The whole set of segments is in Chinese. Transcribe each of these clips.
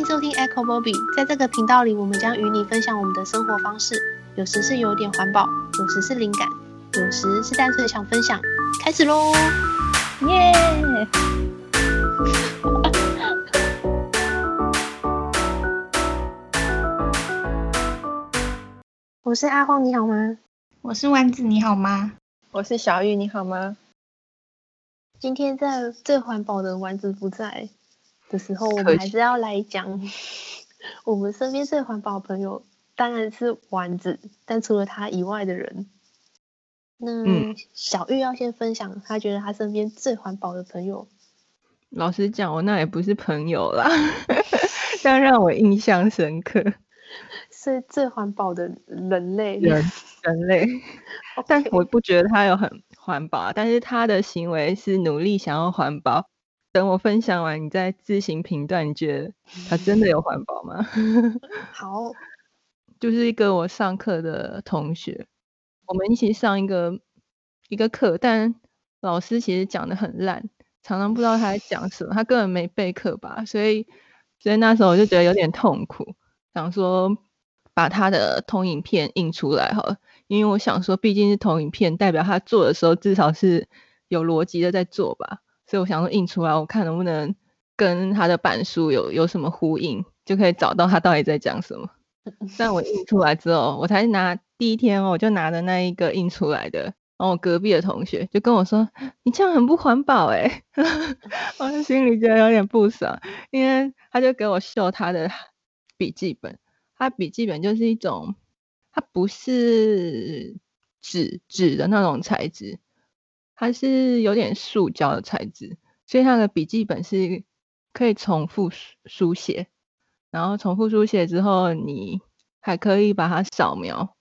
迎收听 Echo Bobby，在这个频道里，我们将与你分享我们的生活方式，有时是有点环保，有时是灵感，有时是单纯想分享。开始喽！耶！我是阿荒，你好吗？我是丸子，你好吗？我是小玉，你好吗？今天在最环保的丸子不在的时候，我们还是要来讲 我们身边最环保的朋友，当然是丸子。但除了他以外的人，那小玉要先分享，他觉得他身边最环保的朋友。老实讲，我那也不是朋友啦，但让我印象深刻。是最环保的人类，人人类。但我不觉得他有很。环保，但是他的行为是努力想要环保。等我分享完，你再自行评断，你觉得它真的有环保吗？好，就是一个我上课的同学，我们一起上一个一个课，但老师其实讲的很烂，常常不知道他在讲什么，他根本没备课吧，所以所以那时候我就觉得有点痛苦，想说把他的投影片印出来好了。因为我想说，毕竟是投影片，代表他做的时候至少是有逻辑的在做吧，所以我想说印出来，我看能不能跟他的板书有有什么呼应，就可以找到他到底在讲什么。但我印出来之后，我才拿第一天哦我就拿的那一个印出来的，然后我隔壁的同学就跟我说：“你这样很不环保哎。”我的心里觉得有点不爽，因为他就给我秀他的笔记本，他笔记本就是一种。它不是纸纸的那种材质，它是有点塑胶的材质，所以它的笔记本是可以重复书写，然后重复书写之后，你还可以把它扫描，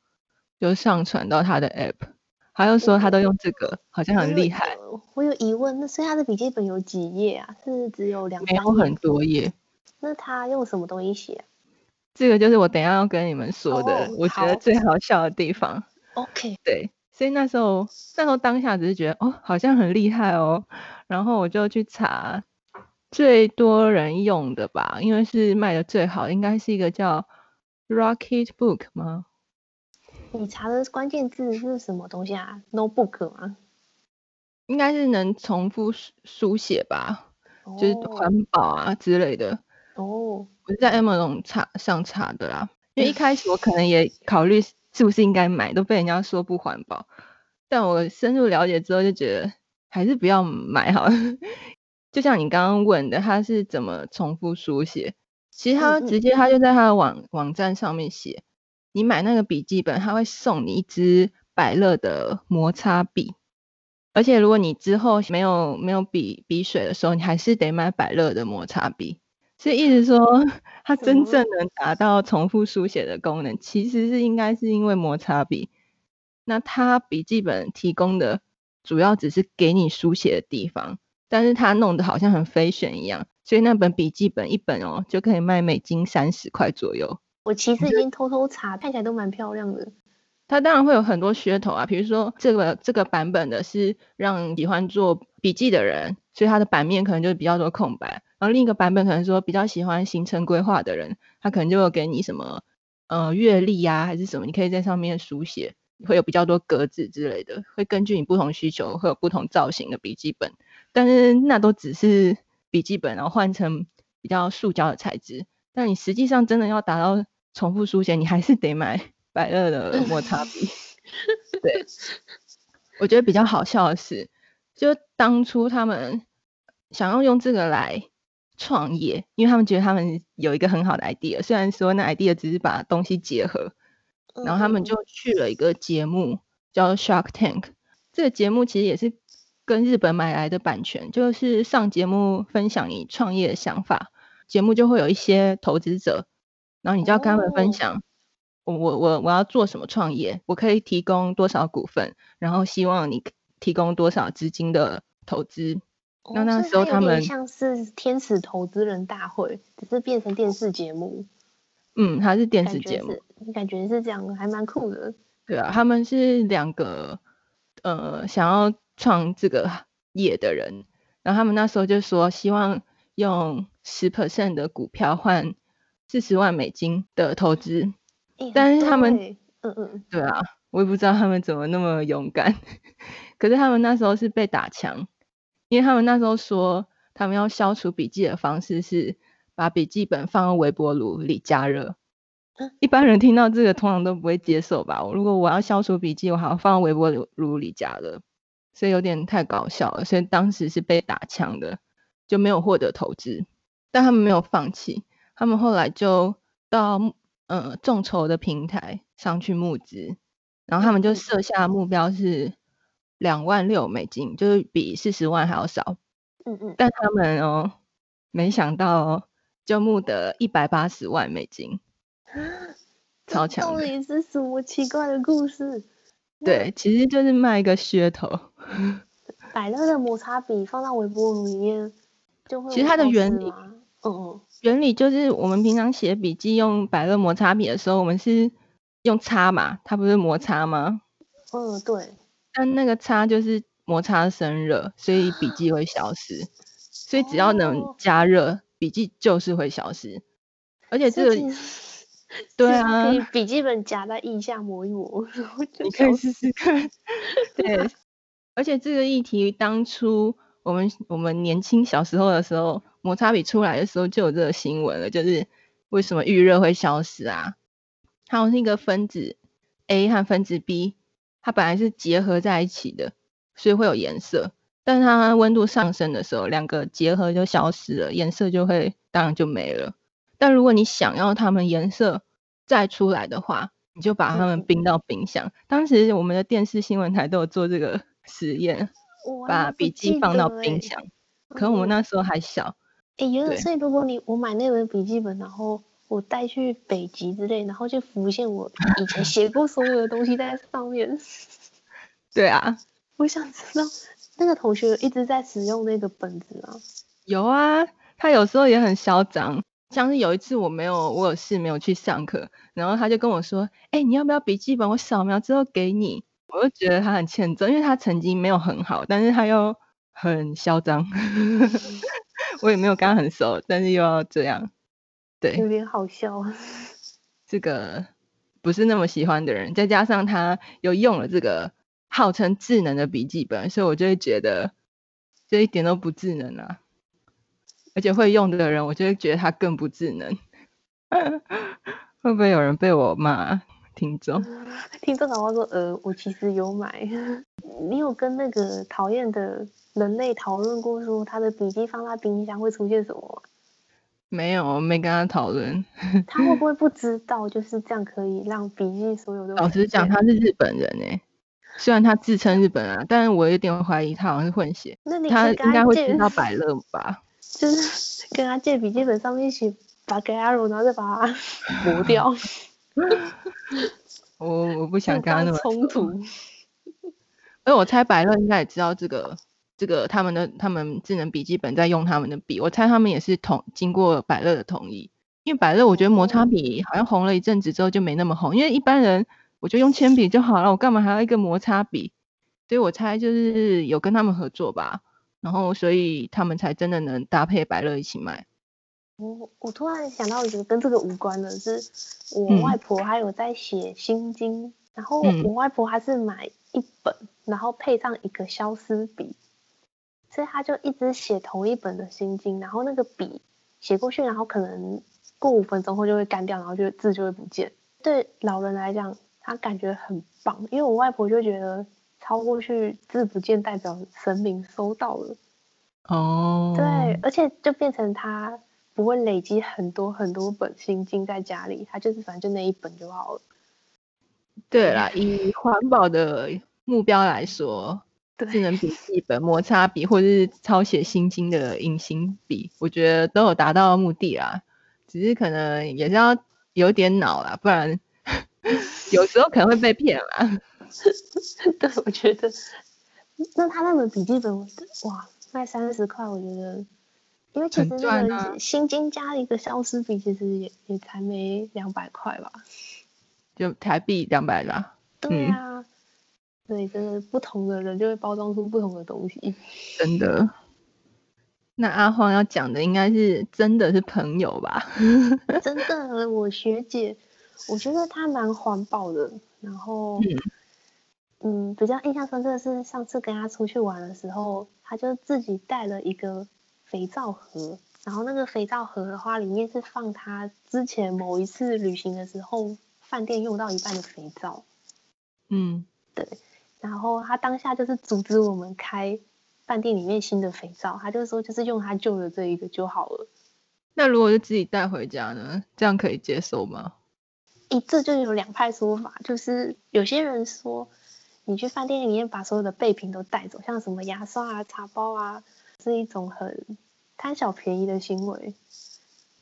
就上传到它的 app。他又说他都用这个，好像很厉害。我有疑问，那所以他的笔记本有几页啊？是只有两页？没有很多页。那他用什么东西写？这个就是我等一下要跟你们说的，oh, 我觉得最好笑的地方。OK，对，所以那时候那时候当下只是觉得哦，好像很厉害哦，然后我就去查最多人用的吧，因为是卖的最好，应该是一个叫 Rocketbook 吗？你查的关键字是什么东西啊？Notebook 吗？应该是能重复书写吧，oh. 就是环保啊之类的。哦、oh.。我是在 Amazon 查上查的啦，因为一开始我 可能也考虑是不是应该买，都被人家说不环保。但我深入了解之后，就觉得还是不要买好了。就像你刚刚问的，他是怎么重复书写？其实他直接他就在他的网网站上面写，你买那个笔记本，他会送你一支百乐的摩擦笔。而且如果你之后没有没有笔笔水的时候，你还是得买百乐的摩擦笔。所以意思说，它真正能达到重复书写的功能，其实是应该是因为摩擦笔。那它笔记本提供的主要只是给你书写的地方，但是它弄得好像很 fashion 一样，所以那本笔记本一本哦就可以卖美金三十块左右。我其实已经偷偷查，看起来都蛮漂亮的。它当然会有很多噱头啊，比如说这个这个版本的是让喜欢做笔记的人，所以它的版面可能就比较多空白。然后另一个版本可能说比较喜欢行程规划的人，他可能就会给你什么呃阅历呀还是什么，你可以在上面书写，会有比较多格子之类的，会根据你不同需求会有不同造型的笔记本。但是那都只是笔记本，然后换成比较塑胶的材质。但你实际上真的要达到重复书写，你还是得买。百乐的摩擦笔，对，我觉得比较好笑的是，就当初他们想要用这个来创业，因为他们觉得他们有一个很好的 idea，虽然说那 idea 只是把东西结合，然后他们就去了一个节目叫 Shark Tank，这个节目其实也是跟日本买来的版权，就是上节目分享你创业的想法，节目就会有一些投资者，然后你就要跟他们分享。我我我要做什么创业？我可以提供多少股份？然后希望你提供多少资金的投资？哦、那那时候他们像是天使投资人大会，只是变成电视节目。嗯，它是电视节目，你感觉是这样，还蛮酷的。对啊，他们是两个呃想要创这个业的人，然后他们那时候就说希望用十 percent 的股票换四十万美金的投资，但是他们，嗯嗯，对啊，我也不知道他们怎么那么勇敢，可是他们那时候是被打枪，因为他们那时候说他们要消除笔记的方式是把笔记本放到微波炉里加热。一般人听到这个通常都不会接受吧？如果我要消除笔记，我还要放到微波炉里加热，所以有点太搞笑了。所以当时是被打枪的，就没有获得投资。但他们没有放弃，他们后来就到呃众筹的平台上去募资，然后他们就设下目标是两万六美金，就是比四十万还要少。嗯嗯。但他们哦，没想到哦，就募得一百八十万美金。超强！到底是什么奇怪的故事？对，其实就是卖一个噱头。百乐的摩擦笔放到微波炉里面就会。其实它的原理，嗯，原理就是我们平常写笔记用百乐摩擦笔的时候，我们是用擦嘛，它不是摩擦吗？嗯，对。但那个擦就是摩擦生热，所以笔记会消失。所以只要能加热，笔记就是会消失。而且这个。对啊，可以笔记本夹在腋下磨一磨，你可以试试看。对，而且这个议题当初我们我们年轻小时候的时候，摩擦笔出来的时候就有这个新闻了，就是为什么预热会消失啊？还有那个分子 A 和分子 B，它本来是结合在一起的，所以会有颜色。但是它温度上升的时候，两个结合就消失了，颜色就会当然就没了。但如果你想要它们颜色再出来的话，你就把它们冰到冰箱。嗯、当时我们的电视新闻台都有做这个实验，把笔记放到冰箱。可能我们那时候还小。哎、欸，原来所以如果你我买那本笔记本，然后我带去北极之类，然后就浮现我以前写过所有的东西在上面。对啊，我想知道那个同学一直在使用那个本子啊？有啊，他有时候也很嚣张。像是有一次我没有，我有事没有去上课，然后他就跟我说：“哎、欸，你要不要笔记本？我扫描之后给你。”我就觉得他很欠揍，因为他成绩没有很好，但是他又很嚣张。我也没有跟他很熟，但是又要这样，对，有点好笑。这个不是那么喜欢的人，再加上他又用了这个号称智能的笔记本，所以我就会觉得这一点都不智能啊。而且会用的人，我就会觉得他更不智能。会不会有人被我骂？听众，听众老话说，呃，我其实有买。你有跟那个讨厌的人类讨论过，说他的笔记放在冰箱会出现什么吗？没有，我没跟他讨论。他会不会不知道就是这样可以让笔记所有的？老实讲，他是日本人诶，虽然他自称日本人，但是我有点怀疑他好像是混血。那你他应该会知道百乐吧？就是跟他借笔记本上面写把给阿然后再把它磨掉。我我不想跟他那么冲突。因 为我猜百乐应该也知道这个这个他们的他们智能笔记本在用他们的笔，我猜他们也是同经过百乐的同意。因为百乐我觉得摩擦笔好像红了一阵子之后就没那么红，因为一般人我就用铅笔就好了，我干嘛还要一个摩擦笔？所以我猜就是有跟他们合作吧。然后，所以他们才真的能搭配百乐一起卖。我我突然想到一个跟这个无关的，是我外婆还有在写心经，嗯、然后我外婆还是买一本，然后配上一个消丝笔，所以他就一直写同一本的心经，然后那个笔写过去，然后可能过五分钟后就会干掉，然后就字就会不见。对老人来讲，他感觉很棒，因为我外婆就觉得。抄过去字不见，代表神明收到了。哦，对，而且就变成他不会累积很多很多本心经在家里，他就是反正就那一本就好了。对啦，以环保的目标来说，智能笔记本、摩擦笔或者是抄写心经的隐形笔，我觉得都有达到目的啦。只是可能也是要有点脑啦，不然 有时候可能会被骗啦。对，我觉得，那他那本笔记本，哇，卖三十块，我觉得，因为其实那个心经加一个消失笔，其实也也才没两百块吧，就台币两百啦。对啊，对，真的不同的人就会包装出不同的东西。真的，那阿黄要讲的应该是真的是朋友吧？真的，我学姐，我觉得她蛮环保的。然后，嗯，嗯，比较印象深刻的是上次跟她出去玩的时候，她就自己带了一个肥皂盒。然后那个肥皂盒的话，里面是放她之前某一次旅行的时候饭店用到一半的肥皂。嗯，对。然后他当下就是阻止我们开。饭店里面新的肥皂，他就是说，就是用他旧的这一个就好了。那如果是自己带回家呢？这样可以接受吗？一这就有两派说法，就是有些人说，你去饭店里面把所有的备品都带走，像什么牙刷啊、茶包啊，是一种很贪小便宜的行为。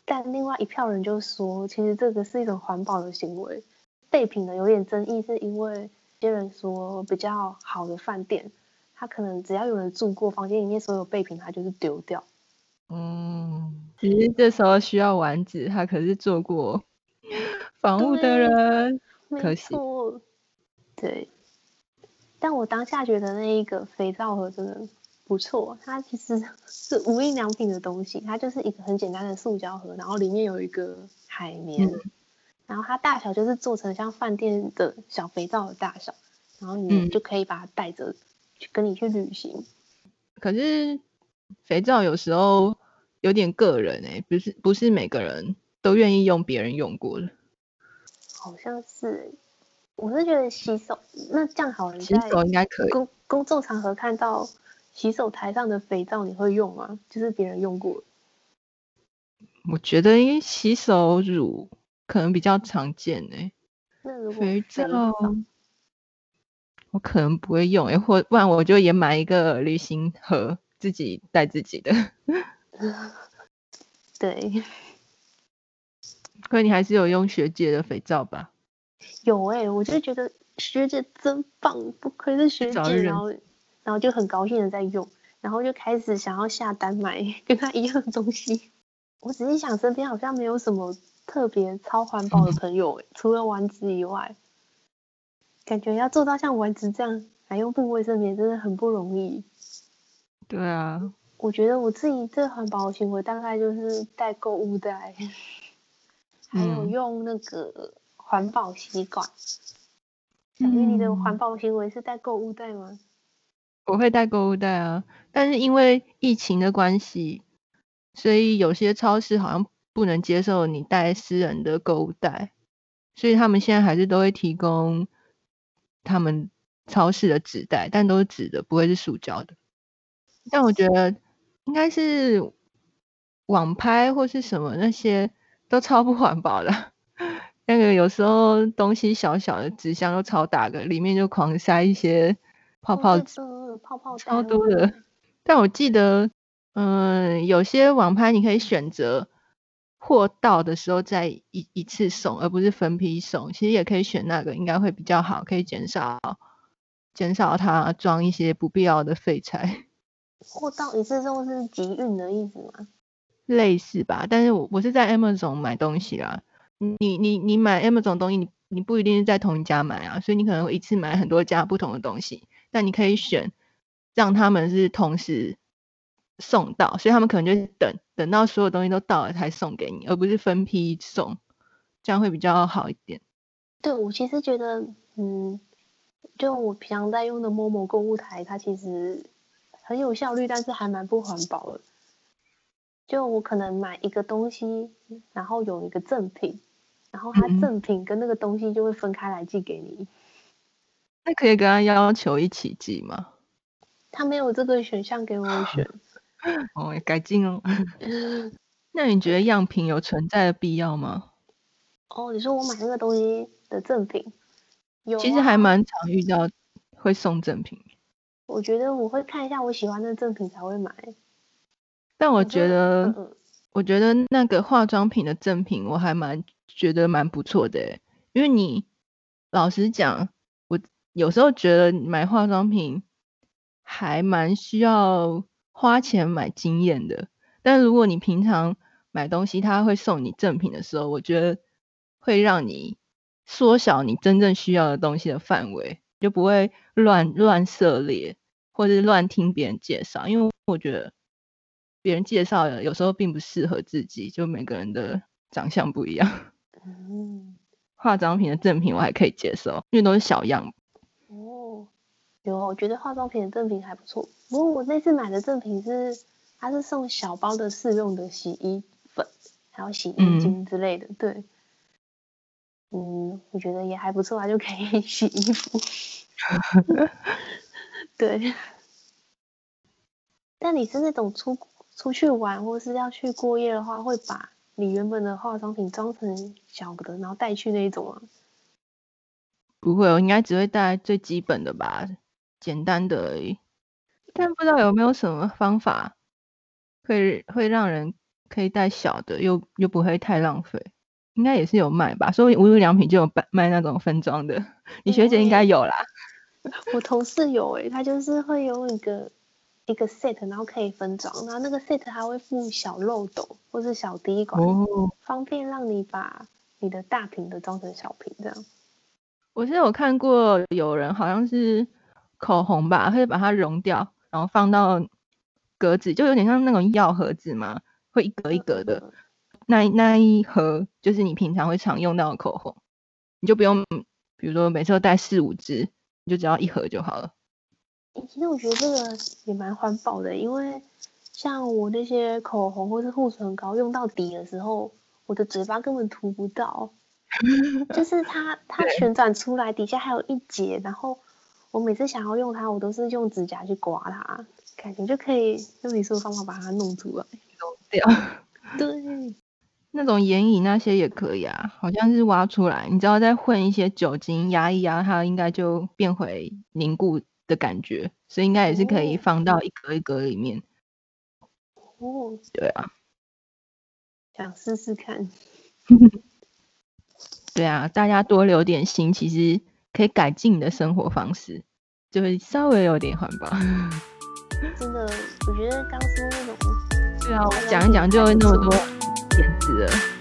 但另外一票人就说，其实这个是一种环保的行为。备品呢有点争议，是因为有些人说比较好的饭店。他可能只要有人住过，房间里面所有备品他就是丢掉。嗯，其实这时候需要丸子，他可是做过 房务的人，可惜。对。但我当下觉得那一个肥皂盒真的不错，它其实是无印良品的东西，它就是一个很简单的塑胶盒，然后里面有一个海绵，嗯、然后它大小就是做成像饭店的小肥皂的大小，然后你就可以把它带着去。跟你去旅行，可是肥皂有时候有点个人哎、欸，不是不是每个人都愿意用别人用过的。好像是，我是觉得洗手那这样好，洗手应该可以。公公众场合看到洗手台上的肥皂，你会用吗？就是别人用过。我觉得因为洗手乳可能比较常见哎、欸。那如果肥皂。我可能不会用，诶，或不然我就也买一个旅行盒，自己带自己的。对。可你还是有用学姐的肥皂吧？有诶、欸，我就觉得学姐真棒，不愧是学姐，然后然后就很高兴的在用，然后就开始想要下单买 跟她一样的东西。我只是想，身边好像没有什么特别超环保的朋友，除了丸子以外。感觉要做到像丸子这样还用布卫生棉，真的很不容易。对啊，我觉得我自己这环保行为大概就是带购物袋，还有用那个环保吸管。小玉，你的环保行为是带购物袋吗？我会带购物袋啊，但是因为疫情的关系，所以有些超市好像不能接受你带私人的购物袋，所以他们现在还是都会提供。他们超市的纸袋，但都是纸的，不会是塑胶的。但我觉得应该是网拍或是什么那些都超不环保的。那个有时候东西小小的纸箱都超大个，里面就狂塞一些泡泡纸，哦、泡泡超多的。但我记得，嗯、呃，有些网拍你可以选择。货到的时候再一一次送，而不是分批送。其实也可以选那个，应该会比较好，可以减少减少它装一些不必要的废材。货到一次送是集运的意思吗？类似吧，但是我我是在 Amazon 买东西啦。你你你买 Amazon 东西，你你不一定是在同一家买啊，所以你可能会一次买很多家不同的东西。但你可以选让他们是同时送到，所以他们可能就是等。等到所有东西都到了才送给你，而不是分批送，这样会比较好一点。对，我其实觉得，嗯，就我平常在用的 Momo 购物台，它其实很有效率，但是还蛮不环保的。就我可能买一个东西，然后有一个赠品，然后它赠品跟那个东西就会分开来寄给你。那、嗯、可以跟他要求一起寄吗？他没有这个选项给我选。哦，改进哦。那你觉得样品有存在的必要吗？哦，你说我买那个东西的赠品，有啊，其实还蛮常遇到会送赠品。我觉得我会看一下我喜欢的赠品才会买。但我觉得，我觉得，嗯，我觉得那个化妆品的赠品我还蛮觉得蛮不错的，因为你老实讲，我有时候觉得买化妆品还蛮需要。花钱买经验的，但如果你平常买东西，他会送你赠品的时候，我觉得会让你缩小你真正需要的东西的范围，就不会乱乱涉猎或者乱听别人介绍，因为我觉得别人介绍的有时候并不适合自己，就每个人的长相不一样。嗯，化妆品的赠品我还可以接受，因为都是小样。哦，有，我觉得化妆品的赠品还不错。不过我那次买的赠品是，它是送小包的试用的洗衣粉，还有洗衣精之类的。嗯、对，嗯，我觉得也还不错啊，就可以 洗衣服。对。但你是那种出出去玩或是要去过夜的话，会把你原本的化妆品装成小的，然后带去那一种吗？不会，我应该只会带最基本的吧，简单的而已。但不知道有没有什么方法，会会让人可以带小的，又又不会太浪费。应该也是有卖吧，所以无印良品就有卖卖那种分装的。你学姐应该有啦。我同事有诶、欸，他就是会有一个。一个 set，然后可以分装，然后那个 set 还会附小漏斗或是小滴管，哦，方便让你把你的大瓶的装成小瓶这样。我记得我看过有人好像是口红吧，会把它溶掉，然后放到格子，就有点像那种药盒子嘛，会一格一格的。嗯、那那一盒就是你平常会常用到的口红，你就不用，比如说每次都带四五支，你就只要一盒就好了。其实我觉得这个也蛮环保的，因为像我那些口红或是护唇膏用到底的时候，我的嘴巴根本涂不到，就是它它旋转出来底下还有一节，然后我每次想要用它，我都是用指甲去刮它，感觉就可以用你说的方法把它弄出来，弄掉。对，那种眼影那些也可以啊，好像是挖出来，你只要再混一些酒精压一压，它应该就变回凝固的感觉，所以应该也是可以放到一格一格里面。哦，对啊，想试试看。对啊，大家多留点心，其实可以改进你的生活方式，就会稍微有点环保。真的，我觉得刚说那种，对啊，我讲一讲就那么多点子了。